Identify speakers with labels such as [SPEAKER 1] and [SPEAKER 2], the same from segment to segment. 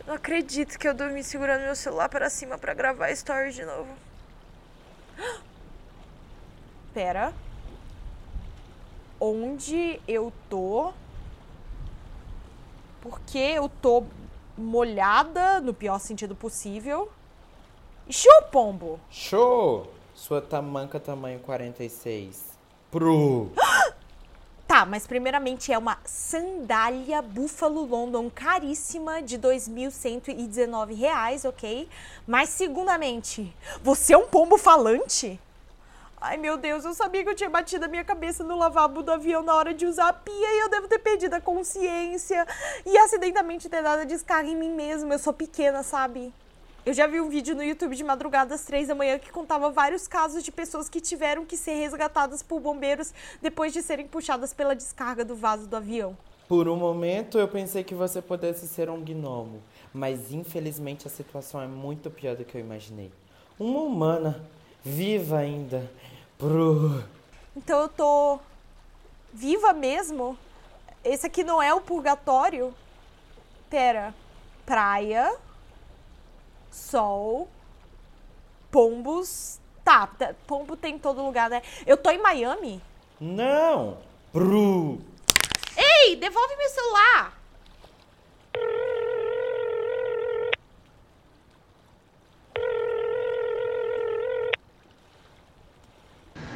[SPEAKER 1] Eu não acredito que eu dormi segurando meu celular para cima para gravar a story de novo.
[SPEAKER 2] Pera. Onde eu tô? Porque eu tô molhada, no pior sentido possível. Show, pombo!
[SPEAKER 3] Show! Sua tamanca tamanho 46. Pro!
[SPEAKER 2] Tá, mas primeiramente é uma sandália Buffalo London caríssima de 2.119 reais, ok? Mas segundamente, você é um pombo falante? Ai meu Deus, eu sabia que eu tinha batido a minha cabeça no lavabo do avião na hora de usar a pia e eu devo ter perdido a consciência e acidentalmente ter dado a descarga em mim mesma. Eu sou pequena, sabe? Eu já vi um vídeo no YouTube de madrugada às três da manhã que contava vários casos de pessoas que tiveram que ser resgatadas por bombeiros depois de serem puxadas pela descarga do vaso do avião.
[SPEAKER 3] Por um momento eu pensei que você pudesse ser um gnomo, mas infelizmente a situação é muito pior do que eu imaginei. Uma humana, viva ainda. Pro.
[SPEAKER 2] Então eu tô viva mesmo? Esse aqui não é o purgatório? Pera, praia, sol, pombos. Tá, tá, pombo tem em todo lugar, né? Eu tô em Miami?
[SPEAKER 3] Não! Pro!
[SPEAKER 2] Ei, devolve meu celular!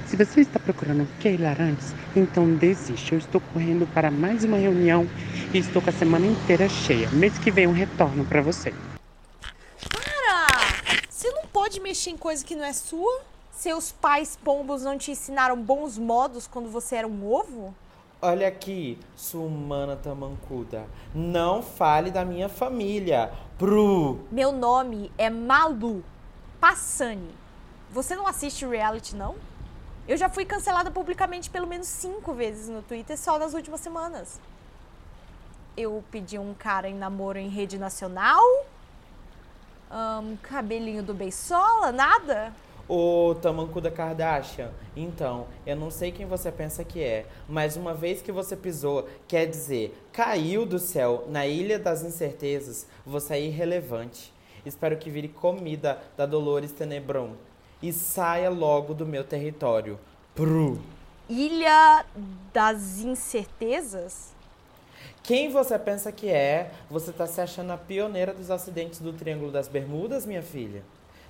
[SPEAKER 4] Se você está procurando Keila Arantes, então desiste. Eu estou correndo para mais uma reunião e estou com a semana inteira cheia. Mês que vem um retorno para você.
[SPEAKER 2] Pode mexer em coisa que não é sua? Seus pais pombos não te ensinaram bons modos quando você era um ovo?
[SPEAKER 3] Olha aqui, sua humana tamancuda. Não fale da minha família. Pro!
[SPEAKER 2] Meu nome é Malu Passani. Você não assiste reality, não? Eu já fui cancelada publicamente pelo menos cinco vezes no Twitter só nas últimas semanas. Eu pedi um cara em namoro em rede nacional? Um, cabelinho do Beisola? Nada?
[SPEAKER 3] Ô Tamancuda Kardashian, então, eu não sei quem você pensa que é, mas uma vez que você pisou, quer dizer, caiu do céu na Ilha das Incertezas, você é irrelevante. Espero que vire comida da Dolores Tenebron e saia logo do meu território. Pru.
[SPEAKER 2] Ilha das Incertezas?
[SPEAKER 3] Quem você pensa que é? Você tá se achando a pioneira dos acidentes do Triângulo das Bermudas, minha filha?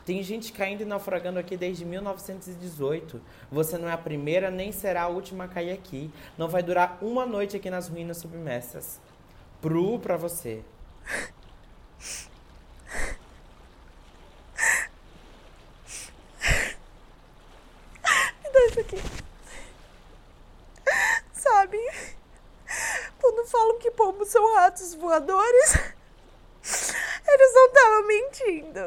[SPEAKER 3] Tem gente caindo e naufragando aqui desde 1918. Você não é a primeira nem será a última a cair aqui. Não vai durar uma noite aqui nas ruínas submersas. Pru pra você.
[SPEAKER 1] Me dá isso aqui. Sabe? Quando falam que pombos são ratos voadores, eles não estavam mentindo.